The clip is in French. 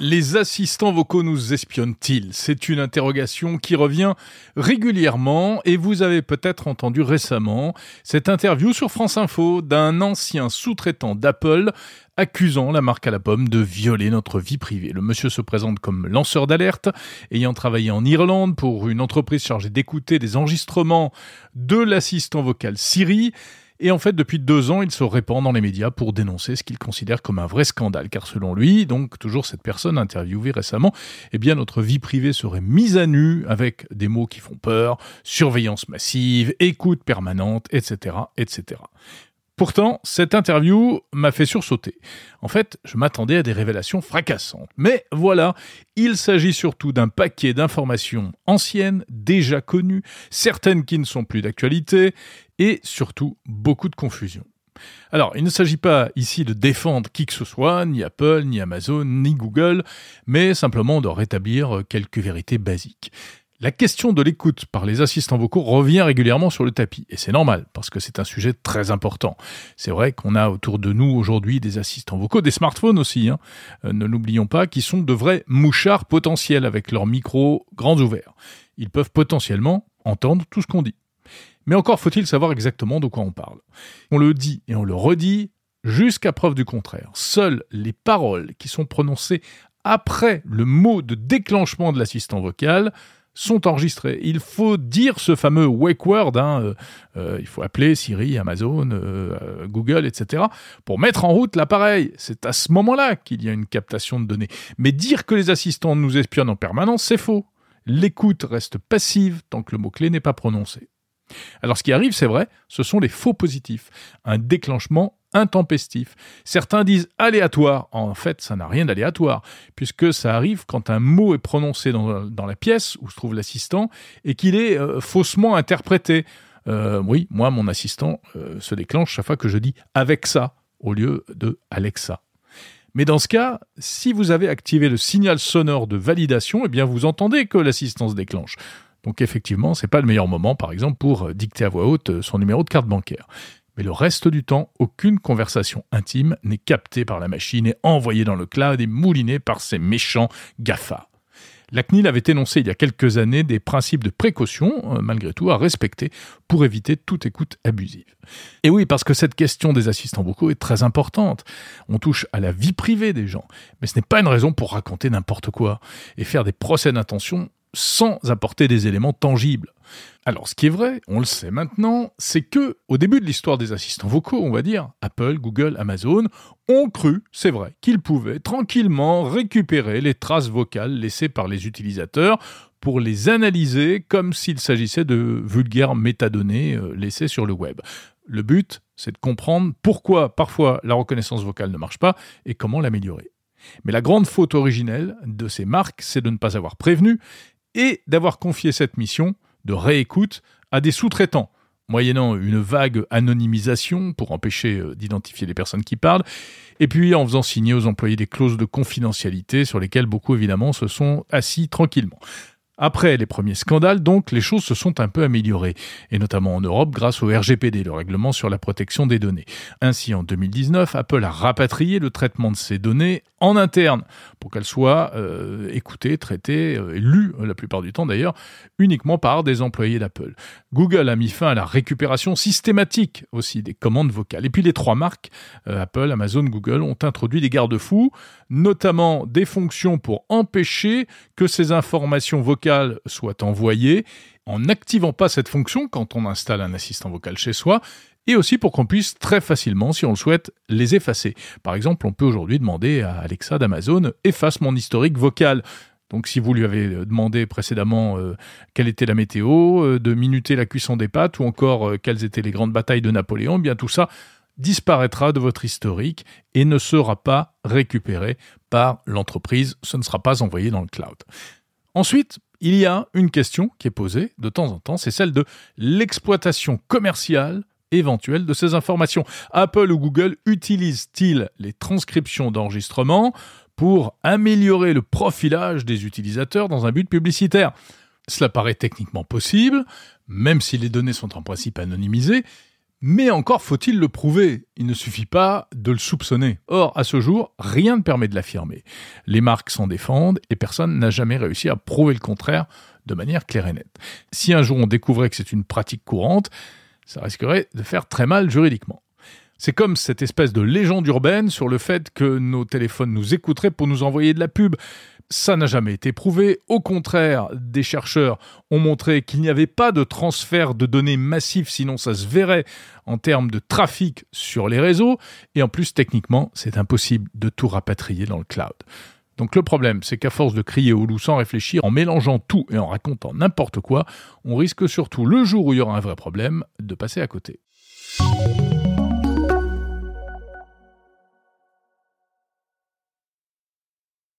Les assistants vocaux nous espionnent-ils? C'est une interrogation qui revient régulièrement et vous avez peut-être entendu récemment cette interview sur France Info d'un ancien sous-traitant d'Apple accusant la marque à la pomme de violer notre vie privée. Le monsieur se présente comme lanceur d'alerte, ayant travaillé en Irlande pour une entreprise chargée d'écouter des enregistrements de l'assistant vocal Siri. Et en fait, depuis deux ans, il se répand dans les médias pour dénoncer ce qu'il considère comme un vrai scandale. Car selon lui, donc toujours cette personne interviewée récemment, eh bien notre vie privée serait mise à nu avec des mots qui font peur, surveillance massive, écoute permanente, etc., etc. Pourtant, cette interview m'a fait sursauter. En fait, je m'attendais à des révélations fracassantes. Mais voilà, il s'agit surtout d'un paquet d'informations anciennes, déjà connues, certaines qui ne sont plus d'actualité, et surtout beaucoup de confusion. Alors, il ne s'agit pas ici de défendre qui que ce soit, ni Apple, ni Amazon, ni Google, mais simplement de rétablir quelques vérités basiques. La question de l'écoute par les assistants vocaux revient régulièrement sur le tapis, et c'est normal, parce que c'est un sujet très important. C'est vrai qu'on a autour de nous aujourd'hui des assistants vocaux, des smartphones aussi, hein. euh, ne l'oublions pas, qui sont de vrais mouchards potentiels avec leurs micros grands ouverts. Ils peuvent potentiellement entendre tout ce qu'on dit. Mais encore faut-il savoir exactement de quoi on parle. On le dit et on le redit jusqu'à preuve du contraire. Seules les paroles qui sont prononcées après le mot de déclenchement de l'assistant vocal sont enregistrés. Il faut dire ce fameux wake word, hein, euh, euh, il faut appeler Siri, Amazon, euh, Google, etc., pour mettre en route l'appareil. C'est à ce moment-là qu'il y a une captation de données. Mais dire que les assistants nous espionnent en permanence, c'est faux. L'écoute reste passive tant que le mot-clé n'est pas prononcé. Alors ce qui arrive, c'est vrai, ce sont les faux positifs, un déclenchement intempestif. Certains disent aléatoire. En fait, ça n'a rien d'aléatoire, puisque ça arrive quand un mot est prononcé dans, la pièce où se trouve l'assistant et qu'il est euh, faussement interprété. Euh, oui, moi, mon assistant euh, se déclenche chaque fois que je dis avec ça au lieu de Alexa. Mais dans ce cas, si vous avez activé le signal sonore de validation, eh bien vous entendez que l'assistant se déclenche. Donc effectivement, c'est pas le meilleur moment, par exemple, pour dicter à voix haute son numéro de carte bancaire. Mais le reste du temps, aucune conversation intime n'est captée par la machine et envoyée dans le cloud et moulinée par ces méchants GAFA. La CNIL avait énoncé il y a quelques années des principes de précaution, euh, malgré tout, à respecter pour éviter toute écoute abusive. Et oui, parce que cette question des assistants vocaux est très importante. On touche à la vie privée des gens, mais ce n'est pas une raison pour raconter n'importe quoi et faire des procès d'intention sans apporter des éléments tangibles. Alors, ce qui est vrai, on le sait maintenant, c'est que, au début de l'histoire des assistants vocaux, on va dire, Apple, Google, Amazon ont cru, c'est vrai, qu'ils pouvaient tranquillement récupérer les traces vocales laissées par les utilisateurs pour les analyser comme s'il s'agissait de vulgaires métadonnées euh, laissées sur le web. Le but, c'est de comprendre pourquoi parfois la reconnaissance vocale ne marche pas et comment l'améliorer. Mais la grande faute originelle de ces marques, c'est de ne pas avoir prévenu et d'avoir confié cette mission de réécoute à des sous-traitants, moyennant une vague anonymisation pour empêcher euh, d'identifier les personnes qui parlent, et puis en faisant signer aux employés des clauses de confidentialité sur lesquelles beaucoup évidemment se sont assis tranquillement. Après les premiers scandales, donc, les choses se sont un peu améliorées, et notamment en Europe grâce au RGPD, le règlement sur la protection des données. Ainsi, en 2019, Apple a rapatrié le traitement de ces données en interne, pour qu'elles soient euh, écoutées, traitées, euh, lues, euh, la plupart du temps d'ailleurs, uniquement par des employés d'Apple. Google a mis fin à la récupération systématique aussi des commandes vocales. Et puis les trois marques, Apple, Amazon, Google, ont introduit des garde-fous, notamment des fonctions pour empêcher que ces informations vocales soit envoyé en n'activant pas cette fonction quand on installe un assistant vocal chez soi, et aussi pour qu'on puisse très facilement, si on le souhaite, les effacer. Par exemple, on peut aujourd'hui demander à Alexa d'Amazon efface mon historique vocal. Donc si vous lui avez demandé précédemment euh, quelle était la météo, euh, de minuter la cuisson des pâtes ou encore euh, quelles étaient les grandes batailles de Napoléon, eh bien tout ça disparaîtra de votre historique et ne sera pas récupéré par l'entreprise, ce ne sera pas envoyé dans le cloud. Ensuite, il y a une question qui est posée de temps en temps, c'est celle de l'exploitation commerciale éventuelle de ces informations. Apple ou Google utilisent-ils les transcriptions d'enregistrement pour améliorer le profilage des utilisateurs dans un but publicitaire? Cela paraît techniquement possible, même si les données sont en principe anonymisées, Mais encore faut-il le prouver, il ne suffit pas de le soupçonner. Or, à ce jour, rien ne permet de l'affirmer. Les marques s'en défendent et personne n'a jamais réussi à prouver le contraire de manière claire et nette. Si un jour on découvrait que c'est une pratique courante, ça risquerait de faire très mal juridiquement. C'est comme cette espèce de légende urbaine sur le fait que nos téléphones nous écouteraient pour nous envoyer de la pub. Ça n'a jamais été prouvé. Au contraire, des chercheurs ont montré qu'il n'y avait pas de transfert de données massif, sinon ça se verrait en termes de trafic sur les réseaux. Et en plus, techniquement, c'est impossible de tout rapatrier dans le cloud. Donc le problème, c'est qu'à force de crier au loup sans réfléchir, en mélangeant tout et en racontant n'importe quoi, on risque surtout le jour où il y aura un vrai problème de passer à côté.